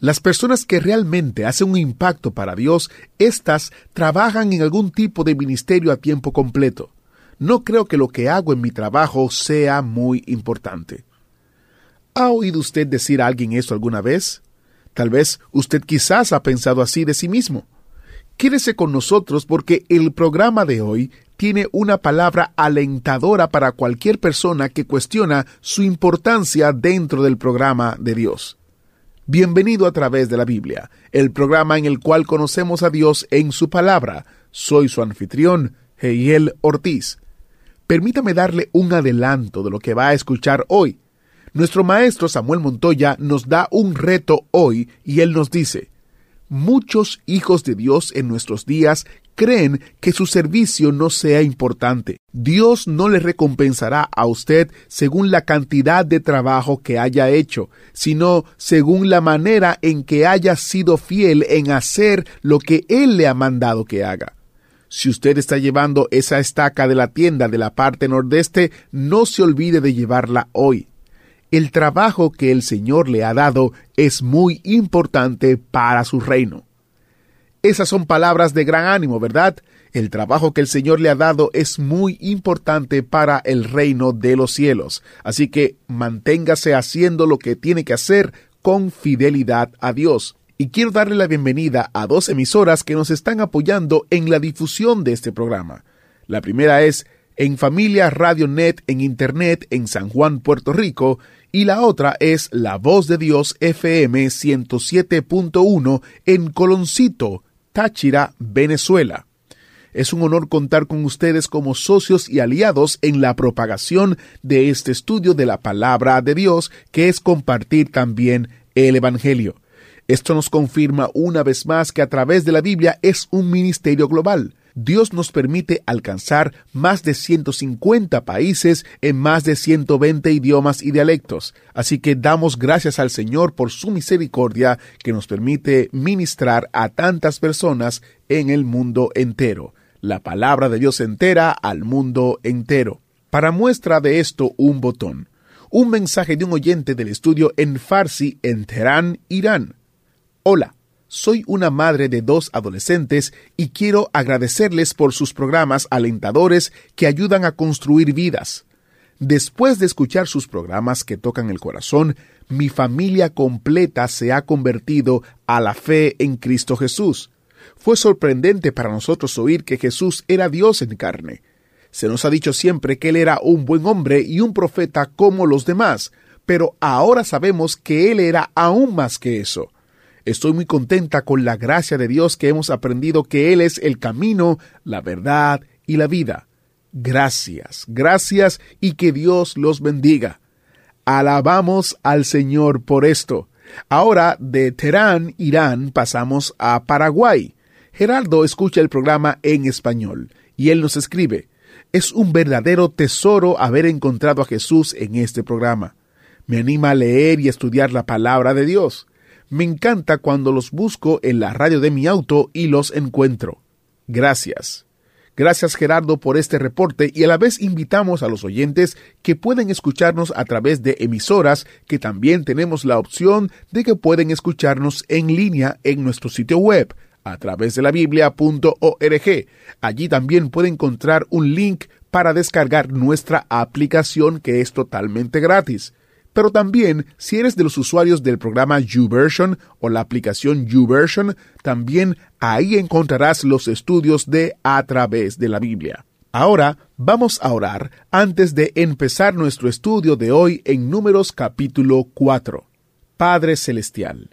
Las personas que realmente hacen un impacto para Dios, estas trabajan en algún tipo de ministerio a tiempo completo. No creo que lo que hago en mi trabajo sea muy importante. ¿Ha oído usted decir a alguien esto alguna vez? Tal vez usted quizás ha pensado así de sí mismo. Quédese con nosotros porque el programa de hoy tiene una palabra alentadora para cualquier persona que cuestiona su importancia dentro del programa de Dios. Bienvenido a través de la Biblia, el programa en el cual conocemos a Dios en su palabra. Soy su anfitrión, Heiel Ortiz. Permítame darle un adelanto de lo que va a escuchar hoy. Nuestro maestro Samuel Montoya nos da un reto hoy y él nos dice, muchos hijos de Dios en nuestros días creen que su servicio no sea importante. Dios no le recompensará a usted según la cantidad de trabajo que haya hecho, sino según la manera en que haya sido fiel en hacer lo que Él le ha mandado que haga. Si usted está llevando esa estaca de la tienda de la parte nordeste, no se olvide de llevarla hoy. El trabajo que el Señor le ha dado es muy importante para su reino. Esas son palabras de gran ánimo, ¿verdad? El trabajo que el Señor le ha dado es muy importante para el reino de los cielos. Así que manténgase haciendo lo que tiene que hacer con fidelidad a Dios. Y quiero darle la bienvenida a dos emisoras que nos están apoyando en la difusión de este programa. La primera es En Familia Radio Net en Internet en San Juan, Puerto Rico, y la otra es La Voz de Dios FM 107.1 en Coloncito, Venezuela. Es un honor contar con ustedes como socios y aliados en la propagación de este estudio de la palabra de Dios, que es compartir también el Evangelio. Esto nos confirma una vez más que a través de la Biblia es un ministerio global. Dios nos permite alcanzar más de 150 países en más de 120 idiomas y dialectos. Así que damos gracias al Señor por su misericordia que nos permite ministrar a tantas personas en el mundo entero. La palabra de Dios entera al mundo entero. Para muestra de esto, un botón. Un mensaje de un oyente del estudio en Farsi en Teherán, Irán. Hola. Soy una madre de dos adolescentes y quiero agradecerles por sus programas alentadores que ayudan a construir vidas. Después de escuchar sus programas que tocan el corazón, mi familia completa se ha convertido a la fe en Cristo Jesús. Fue sorprendente para nosotros oír que Jesús era Dios en carne. Se nos ha dicho siempre que Él era un buen hombre y un profeta como los demás, pero ahora sabemos que Él era aún más que eso. Estoy muy contenta con la gracia de Dios que hemos aprendido que Él es el camino, la verdad y la vida. Gracias, gracias y que Dios los bendiga. Alabamos al Señor por esto. Ahora de Teherán, Irán, pasamos a Paraguay. Gerardo escucha el programa en español y él nos escribe, es un verdadero tesoro haber encontrado a Jesús en este programa. Me anima a leer y estudiar la palabra de Dios. Me encanta cuando los busco en la radio de mi auto y los encuentro. Gracias. Gracias Gerardo por este reporte y a la vez invitamos a los oyentes que pueden escucharnos a través de emisoras que también tenemos la opción de que pueden escucharnos en línea en nuestro sitio web a través de la biblia.org. Allí también puede encontrar un link para descargar nuestra aplicación que es totalmente gratis. Pero también, si eres de los usuarios del programa YouVersion o la aplicación YouVersion, también ahí encontrarás los estudios de A través de la Biblia. Ahora vamos a orar antes de empezar nuestro estudio de hoy en Números capítulo 4. Padre Celestial,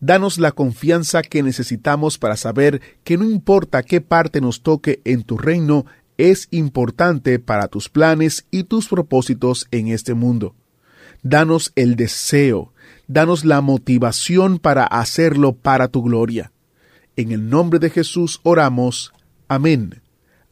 danos la confianza que necesitamos para saber que no importa qué parte nos toque en tu reino, es importante para tus planes y tus propósitos en este mundo. Danos el deseo danos la motivación para hacerlo para tu gloria. En el nombre de Jesús oramos. Amén.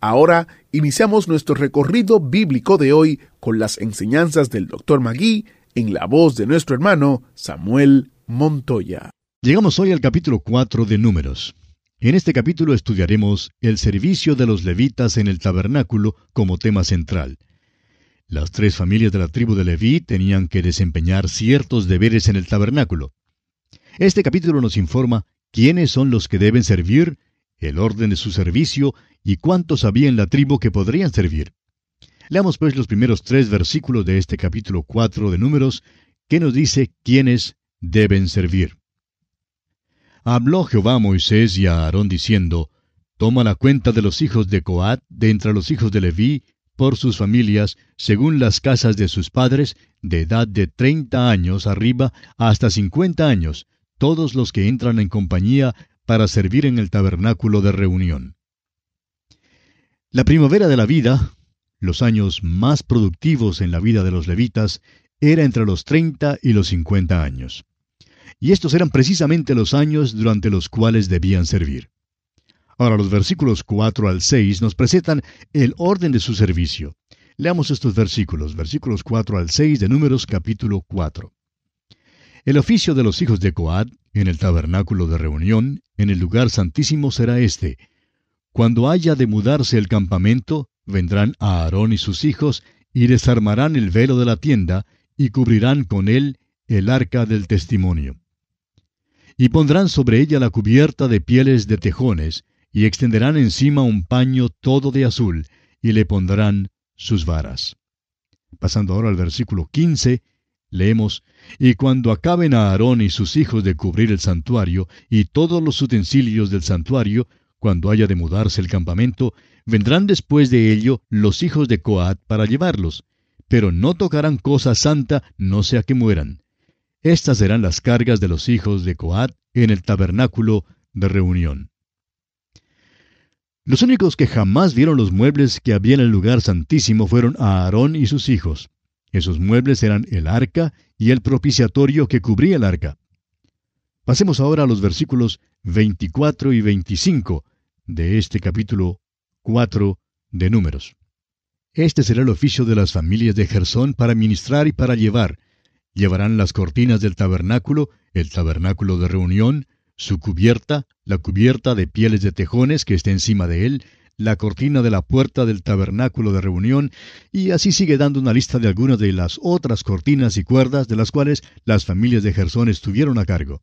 Ahora iniciamos nuestro recorrido bíblico de hoy con las enseñanzas del Dr. Magui en la voz de nuestro hermano Samuel Montoya. Llegamos hoy al capítulo 4 de Números. En este capítulo estudiaremos el servicio de los levitas en el tabernáculo como tema central. Las tres familias de la tribu de Leví tenían que desempeñar ciertos deberes en el tabernáculo. Este capítulo nos informa quiénes son los que deben servir, el orden de su servicio y cuántos había en la tribu que podrían servir. Leamos pues los primeros tres versículos de este capítulo 4 de Números, que nos dice quiénes deben servir. Habló Jehová a Moisés y a Aarón diciendo, Toma la cuenta de los hijos de Coat de entre los hijos de Leví, por sus familias, según las casas de sus padres, de edad de treinta años arriba hasta cincuenta años, todos los que entran en compañía para servir en el tabernáculo de reunión. La primavera de la vida, los años más productivos en la vida de los levitas, era entre los treinta y los cincuenta años y estos eran precisamente los años durante los cuales debían servir. Ahora los versículos 4 al 6 nos presentan el orden de su servicio. Leamos estos versículos, versículos 4 al 6 de Números capítulo 4. El oficio de los hijos de Coad en el tabernáculo de reunión, en el lugar santísimo será este. Cuando haya de mudarse el campamento, vendrán a Aarón y sus hijos y desarmarán el velo de la tienda y cubrirán con él el arca del testimonio y pondrán sobre ella la cubierta de pieles de tejones, y extenderán encima un paño todo de azul, y le pondrán sus varas. Pasando ahora al versículo 15, leemos, Y cuando acaben a Aarón y sus hijos de cubrir el santuario, y todos los utensilios del santuario, cuando haya de mudarse el campamento, vendrán después de ello los hijos de Coat para llevarlos, pero no tocarán cosa santa, no sea que mueran. Estas serán las cargas de los hijos de Coat en el tabernáculo de reunión. Los únicos que jamás vieron los muebles que había en el lugar santísimo fueron Aarón y sus hijos. Esos muebles eran el arca y el propiciatorio que cubría el arca. Pasemos ahora a los versículos 24 y 25 de este capítulo 4 de Números. Este será el oficio de las familias de Gersón para ministrar y para llevar, Llevarán las cortinas del tabernáculo, el tabernáculo de reunión, su cubierta, la cubierta de pieles de tejones que esté encima de él, la cortina de la puerta del tabernáculo de reunión, y así sigue dando una lista de algunas de las otras cortinas y cuerdas de las cuales las familias de Gersón estuvieron a cargo.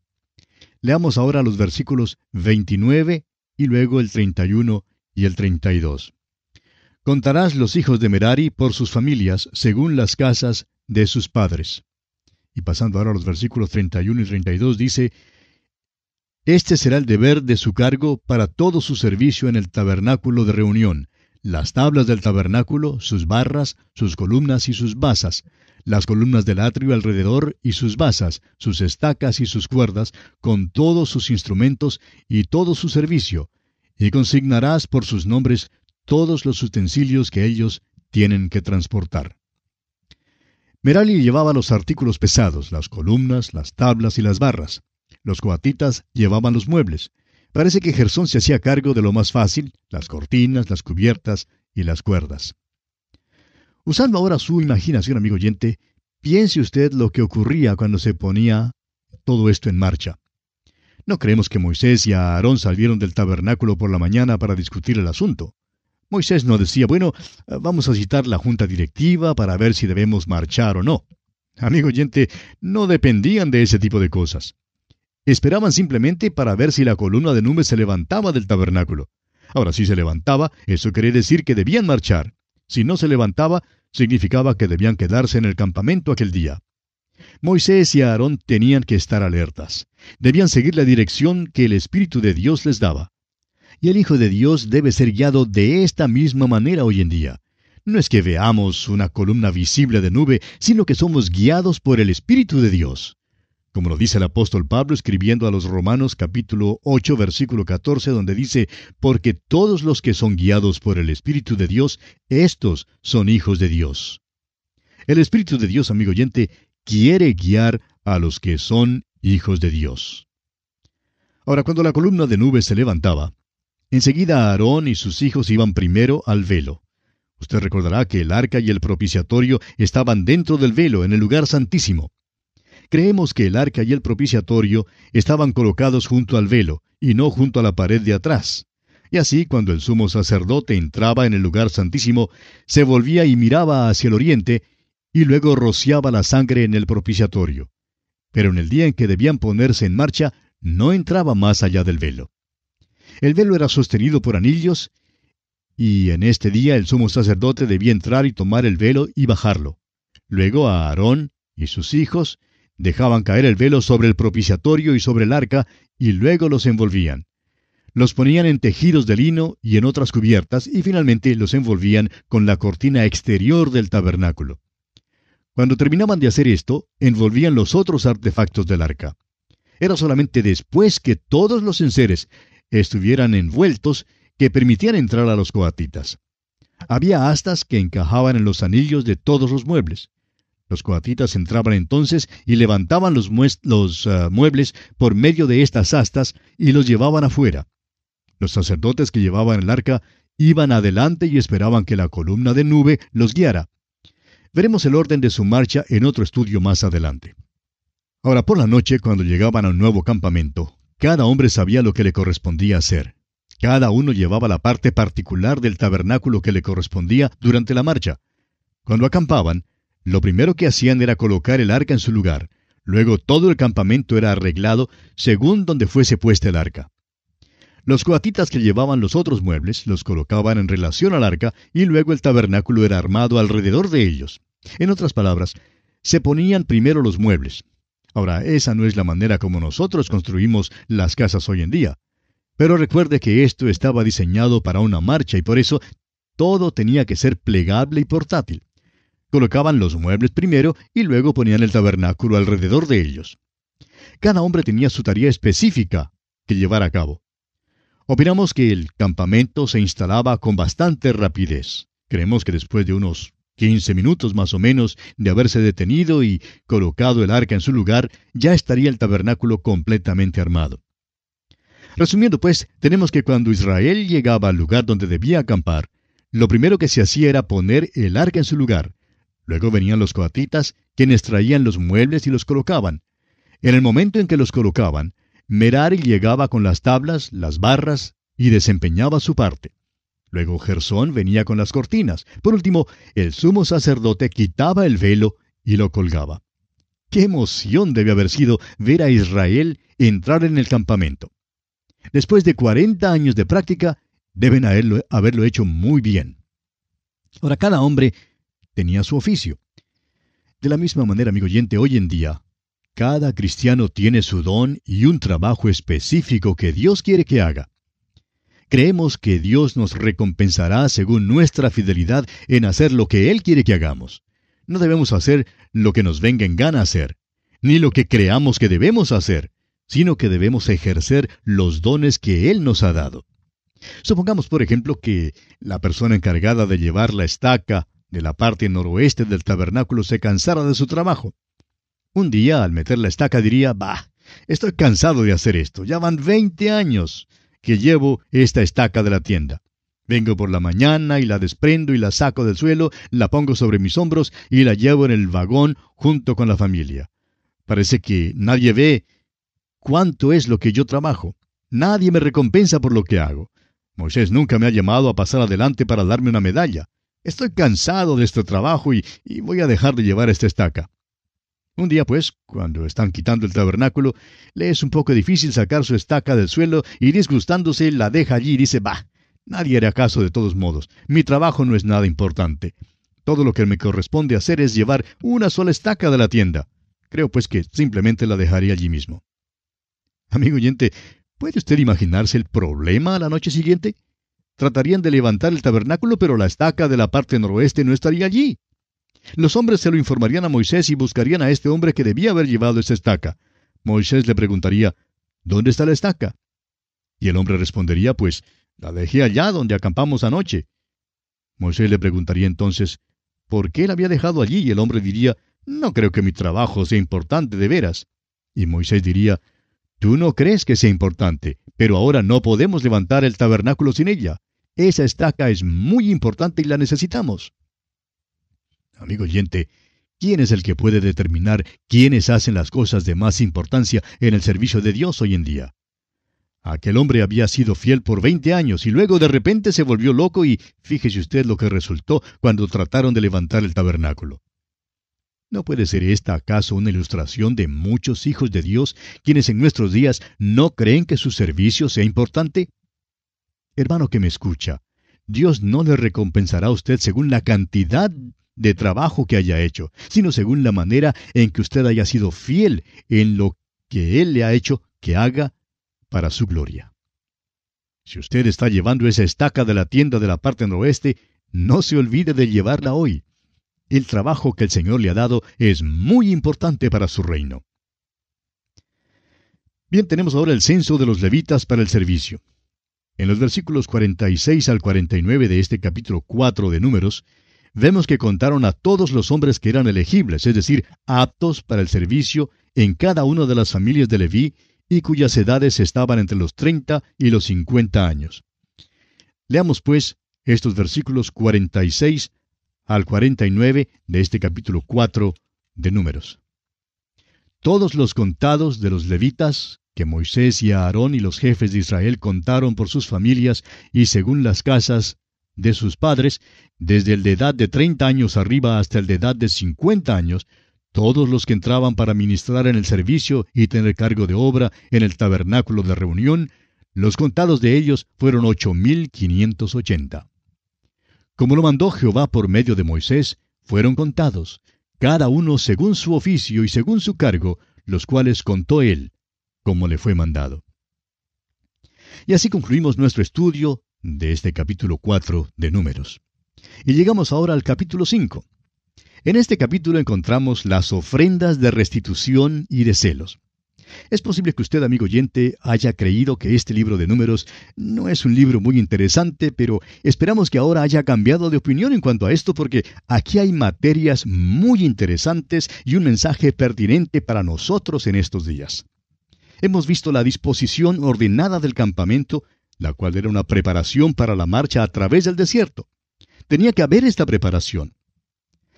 Leamos ahora los versículos 29 y luego el 31 y el 32. Contarás los hijos de Merari por sus familias según las casas de sus padres. Y pasando ahora a los versículos 31 y 32 dice, Este será el deber de su cargo para todo su servicio en el tabernáculo de reunión, las tablas del tabernáculo, sus barras, sus columnas y sus basas, las columnas del atrio alrededor y sus basas, sus estacas y sus cuerdas, con todos sus instrumentos y todo su servicio, y consignarás por sus nombres todos los utensilios que ellos tienen que transportar. Merali llevaba los artículos pesados, las columnas, las tablas y las barras. Los coatitas llevaban los muebles. Parece que Gersón se hacía cargo de lo más fácil, las cortinas, las cubiertas y las cuerdas. Usando ahora su imaginación, amigo oyente, piense usted lo que ocurría cuando se ponía todo esto en marcha. No creemos que Moisés y Aarón salieron del tabernáculo por la mañana para discutir el asunto. Moisés no decía, bueno, vamos a citar la junta directiva para ver si debemos marchar o no. Amigo oyente, no dependían de ese tipo de cosas. Esperaban simplemente para ver si la columna de nubes se levantaba del tabernáculo. Ahora, si se levantaba, eso quería decir que debían marchar. Si no se levantaba, significaba que debían quedarse en el campamento aquel día. Moisés y Aarón tenían que estar alertas. Debían seguir la dirección que el Espíritu de Dios les daba y el Hijo de Dios debe ser guiado de esta misma manera hoy en día. No es que veamos una columna visible de nube, sino que somos guiados por el Espíritu de Dios. Como lo dice el apóstol Pablo escribiendo a los Romanos capítulo 8 versículo 14 donde dice, porque todos los que son guiados por el Espíritu de Dios, estos son hijos de Dios. El Espíritu de Dios, amigo oyente, quiere guiar a los que son hijos de Dios. Ahora, cuando la columna de nube se levantaba, enseguida Aarón y sus hijos iban primero al velo. Usted recordará que el arca y el propiciatorio estaban dentro del velo, en el lugar santísimo. Creemos que el arca y el propiciatorio estaban colocados junto al velo, y no junto a la pared de atrás. Y así, cuando el sumo sacerdote entraba en el lugar santísimo, se volvía y miraba hacia el oriente, y luego rociaba la sangre en el propiciatorio. Pero en el día en que debían ponerse en marcha, no entraba más allá del velo. El velo era sostenido por anillos, y en este día el sumo sacerdote debía entrar y tomar el velo y bajarlo. Luego a Aarón y sus hijos dejaban caer el velo sobre el propiciatorio y sobre el arca, y luego los envolvían. Los ponían en tejidos de lino y en otras cubiertas, y finalmente los envolvían con la cortina exterior del tabernáculo. Cuando terminaban de hacer esto, envolvían los otros artefactos del arca. Era solamente después que todos los enseres estuvieran envueltos que permitían entrar a los coatitas. Había astas que encajaban en los anillos de todos los muebles. Los coatitas entraban entonces y levantaban los, ah, muebles por medio de estas astas y los llevaban afuera. Los sacerdotes que llevaban el arca iban adelante y esperaban que la columna de nube los guiara. Veremos el orden de su marcha en otro estudio más adelante. Ahora por la noche, cuando llegaban a un nuevo campamento, cada hombre sabía lo que le correspondía hacer. Cada uno llevaba la parte particular del tabernáculo que le correspondía durante la marcha. Cuando acampaban, lo primero que hacían era colocar el arca en su lugar. Luego todo el campamento era arreglado según donde fuese puesta el arca. Los coatitas que llevaban los otros muebles los colocaban en relación al arca y luego el tabernáculo era armado alrededor de ellos. En otras palabras, se ponían primero los muebles. Ahora, esa no es la manera como nosotros construimos las casas hoy en día. Pero recuerde que esto estaba diseñado para una marcha y por eso todo tenía que ser plegable y portátil. Colocaban los muebles primero y luego ponían el tabernáculo alrededor de ellos. Cada hombre tenía su tarea específica que llevar a cabo. Opinamos que el campamento se instalaba con bastante rapidez. Creemos que después de unos 15 minutos más o menos de haberse detenido y colocado el arca en su lugar, ya estaría el tabernáculo completamente armado. Resumiendo pues, tenemos que cuando Israel llegaba al lugar donde debía acampar, lo primero que se hacía era poner el arca en su lugar. Luego venían los coatitas, quienes traían los muebles y los colocaban. En el momento en que los colocaban, Merari llegaba con las tablas, las barras, y desempeñaba su parte. Luego Gersón venía con las cortinas. Por último, el sumo sacerdote quitaba el velo y lo colgaba. Qué emoción debe haber sido ver a Israel entrar en el campamento. Después de cuarenta años de práctica, deben haberlo, haberlo hecho muy bien. Ahora, cada hombre tenía su oficio. De la misma manera, amigo oyente, hoy en día, cada cristiano tiene su don y un trabajo específico que Dios quiere que haga. Creemos que Dios nos recompensará según nuestra fidelidad en hacer lo que Él quiere que hagamos. No debemos hacer lo que nos venga en gana hacer, ni lo que creamos que debemos hacer, sino que debemos ejercer los dones que Él nos ha dado. Supongamos, por ejemplo, que la persona encargada de llevar la estaca de la parte noroeste del tabernáculo se cansara de su trabajo. Un día, al meter la estaca, diría, Bah, estoy cansado de hacer esto. Ya van veinte años que llevo esta estaca de la tienda. Vengo por la mañana y la desprendo y la saco del suelo, la pongo sobre mis hombros y la llevo en el vagón junto con la familia. Parece que nadie ve cuánto es lo que yo trabajo. Nadie me recompensa por lo que hago. Moisés nunca me ha llamado a pasar adelante para darme una medalla. Estoy cansado de este trabajo y, voy a dejar de llevar esta estaca. Un día, pues, cuando están quitando el tabernáculo, le es un poco difícil sacar su estaca del suelo y disgustándose la deja allí y dice, bah, nadie hará caso de todos modos, mi trabajo no es nada importante. Todo lo que me corresponde hacer es llevar una sola estaca de la tienda. Creo pues que simplemente la dejaré allí mismo. Amigo oyente, ¿puede usted imaginarse el problema a la noche siguiente? Tratarían de levantar el tabernáculo, pero la estaca de la parte noroeste no estaría allí. Los hombres se lo informarían a Moisés y buscarían a este hombre que debía haber llevado esa estaca. Moisés le preguntaría, ¿Dónde está la estaca? Y el hombre respondería, pues, la dejé allá donde acampamos anoche. Moisés le preguntaría entonces, ¿por qué la había dejado allí? Y el hombre diría, no creo que mi trabajo sea importante de veras. Y Moisés diría, Tú no crees que sea importante, pero ahora no podemos levantar el tabernáculo sin ella. Esa estaca es muy importante y la necesitamos. Amigo oyente, ¿quién es el que puede determinar quiénes hacen las cosas de más importancia en el servicio de Dios hoy en día? Aquel hombre había sido fiel por veinte años y luego de repente se volvió loco y fíjese usted lo que resultó cuando trataron de levantar el tabernáculo. ¿No puede ser esta acaso una ilustración de muchos hijos de Dios quienes en nuestros días no creen que su servicio sea importante? Hermano que me escucha, Dios no le recompensará a usted según la cantidad de trabajo que haya hecho, sino según la manera en que usted haya sido fiel en lo que Él le ha hecho que haga para su gloria. Si usted está llevando esa estaca de la tienda de la parte noroeste, no se olvide de llevarla hoy. El trabajo que el Señor le ha dado es muy importante para su reino. Bien, tenemos ahora el censo de los levitas para el servicio. En los versículos 46 al 49 de este capítulo 4 de Números, vemos que contaron a todos los hombres que eran elegibles, es decir, aptos para el servicio en cada una de las familias de Leví y cuyas edades estaban entre los 30 y los 50 años. Leamos pues estos versículos 46 al 49 de este capítulo 4 de Números. Todos los contados de los levitas, que Moisés y Aarón y los jefes de Israel contaron por sus familias y según las casas de sus padres, desde el de edad de 30 años arriba hasta el de edad de 50 años, todos los que entraban para ministrar en el servicio y tener cargo de obra en el tabernáculo de reunión, los contados de ellos fueron ocho mil quinientos ochenta. Como lo mandó Jehová por medio de Moisés, fueron contados, cada uno según su oficio y según su cargo, los cuales contó él, como le fue mandado. Y así concluimos nuestro estudio de este capítulo 4 de Números. Y llegamos ahora al capítulo 5. En este capítulo encontramos las ofrendas de restitución y de celos. Es posible que usted, amigo oyente, haya creído que este libro de números no es un libro muy interesante, pero esperamos que ahora haya cambiado de opinión en cuanto a esto porque aquí hay materias muy interesantes y un mensaje pertinente para nosotros en estos días. Hemos visto la disposición ordenada del campamento, la cual era una preparación para la marcha a través del desierto. Tenía que haber esta preparación.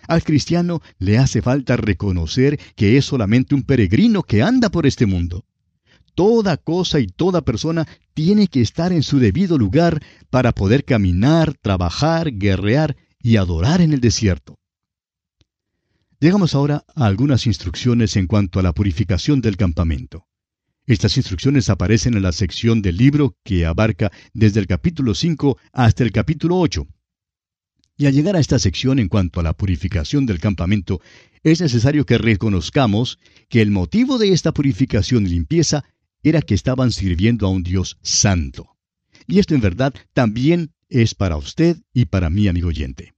Al cristiano le hace falta reconocer que es solamente un peregrino que anda por este mundo. Toda cosa y toda persona tiene que estar en su debido lugar para poder caminar, trabajar, guerrear y adorar en el desierto. Llegamos ahora a algunas instrucciones en cuanto a la purificación del campamento. Estas instrucciones aparecen en la sección del libro que abarca desde el capítulo 5 hasta el capítulo 8. Y al llegar a esta sección en cuanto a la purificación del campamento, es necesario que reconozcamos que el motivo de esta purificación y limpieza era que estaban sirviendo a un Dios santo. Y esto en verdad también es para usted y para mí, amigo oyente.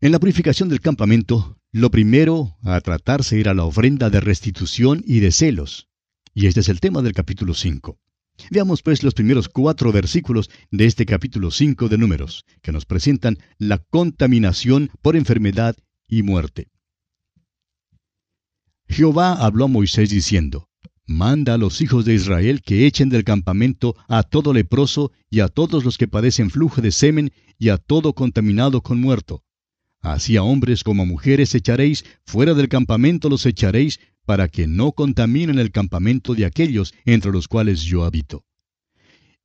En la purificación del campamento, lo primero a tratarse era la ofrenda de restitución y de celos. Y este es el tema del capítulo 5. Veamos pues los primeros cuatro versículos de este capítulo 5 de Números, que nos presentan la contaminación por enfermedad y muerte. Jehová habló a Moisés diciendo, Manda a los hijos de Israel que echen del campamento a todo leproso y a todos los que padecen flujo de semen y a todo contaminado con muerto. Así a hombres como a mujeres echaréis, fuera del campamento los echaréis, para que no contaminen el campamento de aquellos entre los cuales yo habito.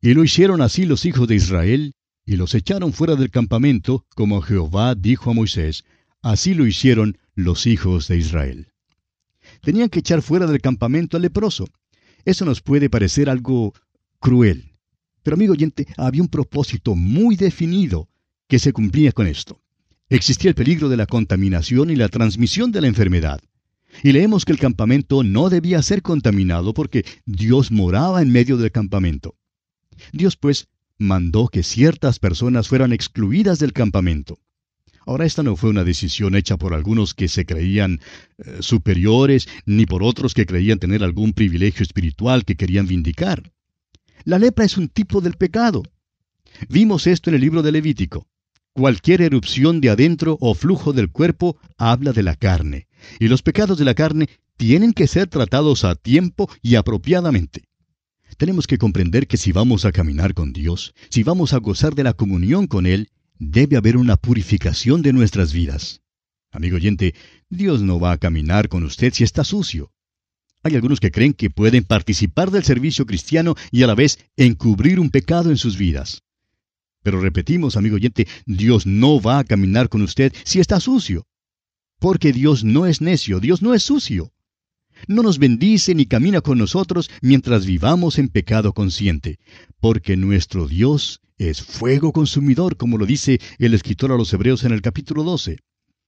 Y lo hicieron así los hijos de Israel, y los echaron fuera del campamento, como Jehová dijo a Moisés, así lo hicieron los hijos de Israel. Tenían que echar fuera del campamento al leproso. Eso nos puede parecer algo cruel. Pero amigo oyente, había un propósito muy definido que se cumplía con esto. Existía el peligro de la contaminación y la transmisión de la enfermedad. Y leemos que el campamento no debía ser contaminado porque Dios moraba en medio del campamento. Dios pues mandó que ciertas personas fueran excluidas del campamento. Ahora esta no fue una decisión hecha por algunos que se creían eh, superiores, ni por otros que creían tener algún privilegio espiritual que querían vindicar. La lepra es un tipo del pecado. Vimos esto en el libro de Levítico. Cualquier erupción de adentro o flujo del cuerpo habla de la carne, y los pecados de la carne tienen que ser tratados a tiempo y apropiadamente. Tenemos que comprender que si vamos a caminar con Dios, si vamos a gozar de la comunión con Él, debe haber una purificación de nuestras vidas. Amigo oyente, Dios no va a caminar con usted si está sucio. Hay algunos que creen que pueden participar del servicio cristiano y a la vez encubrir un pecado en sus vidas. Pero repetimos, amigo oyente, Dios no va a caminar con usted si está sucio. Porque Dios no es necio, Dios no es sucio. No nos bendice ni camina con nosotros mientras vivamos en pecado consciente, porque nuestro Dios es fuego consumidor, como lo dice el escritor a los Hebreos en el capítulo 12.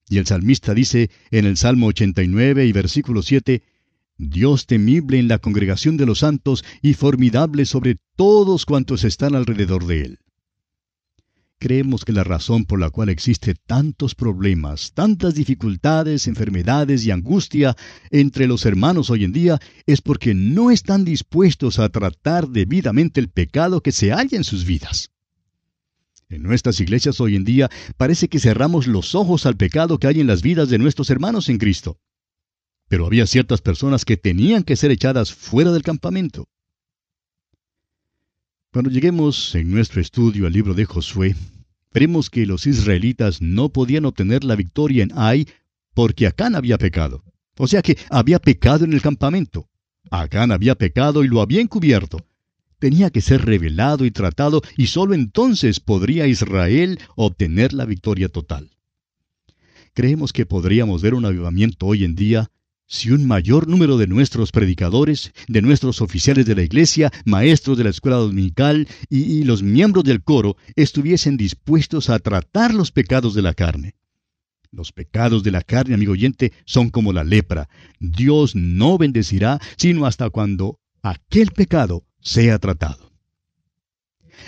Y el salmista dice en el Salmo 89 y versículo 7, Dios temible en la congregación de los santos y formidable sobre todos cuantos están alrededor de él. Creemos que la razón por la cual existe tantos problemas, tantas dificultades, enfermedades y angustia entre los hermanos hoy en día es porque no están dispuestos a tratar debidamente el pecado que se halla en sus vidas. En nuestras iglesias hoy en día parece que cerramos los ojos al pecado que hay en las vidas de nuestros hermanos en Cristo. Pero había ciertas personas que tenían que ser echadas fuera del campamento. Cuando lleguemos en nuestro estudio al libro de Josué, veremos que los israelitas no podían obtener la victoria en Ai porque Acán había pecado. O sea que había pecado en el campamento. Acán había pecado y lo había encubierto tenía que ser revelado y tratado y sólo entonces podría Israel obtener la victoria total. Creemos que podríamos ver un avivamiento hoy en día si un mayor número de nuestros predicadores, de nuestros oficiales de la iglesia, maestros de la escuela dominical y, los miembros del coro estuviesen dispuestos a tratar los pecados de la carne. Los pecados de la carne, amigo oyente, son como la lepra. Dios no bendecirá sino hasta cuando aquel pecado sea tratado.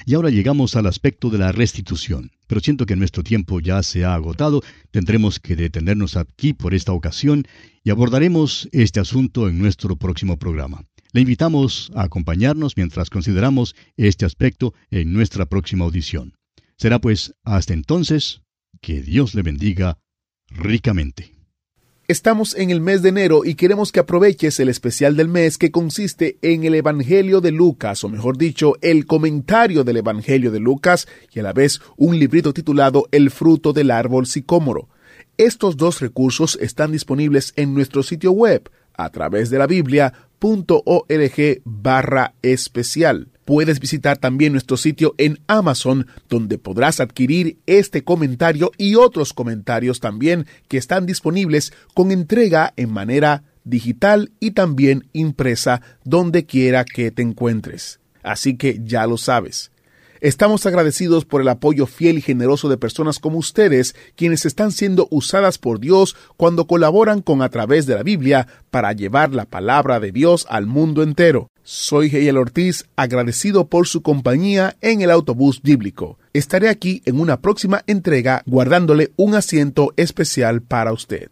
Y ahora llegamos al aspecto de la restitución, pero siento que nuestro tiempo ya se ha agotado, tendremos que detenernos aquí por esta ocasión y abordaremos este asunto en nuestro próximo programa. Le invitamos a acompañarnos mientras consideramos este aspecto en nuestra próxima audición. Será pues hasta entonces que Dios le bendiga ricamente. Estamos en el mes de enero y queremos que aproveches el especial del mes que consiste en el Evangelio de Lucas, o mejor dicho, el comentario del Evangelio de Lucas y a la vez un librito titulado El fruto del árbol sicómoro. Estos dos recursos están disponibles en nuestro sitio web a través de la biblia.org barra especial. Puedes visitar también nuestro sitio en Amazon, donde podrás adquirir este comentario y otros comentarios también que están disponibles con entrega en manera digital y también impresa donde quiera que te encuentres. Así que ya lo sabes. Estamos agradecidos por el apoyo fiel y generoso de personas como ustedes, quienes están siendo usadas por Dios cuando colaboran con a través de la Biblia para llevar la palabra de Dios al mundo entero. Soy Geyel Ortiz, agradecido por su compañía en el autobús bíblico. Estaré aquí en una próxima entrega guardándole un asiento especial para usted.